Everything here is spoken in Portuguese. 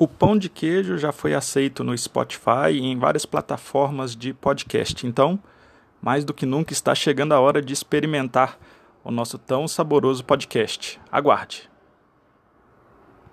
O pão de queijo já foi aceito no Spotify e em várias plataformas de podcast. Então, mais do que nunca está chegando a hora de experimentar o nosso tão saboroso podcast. Aguarde!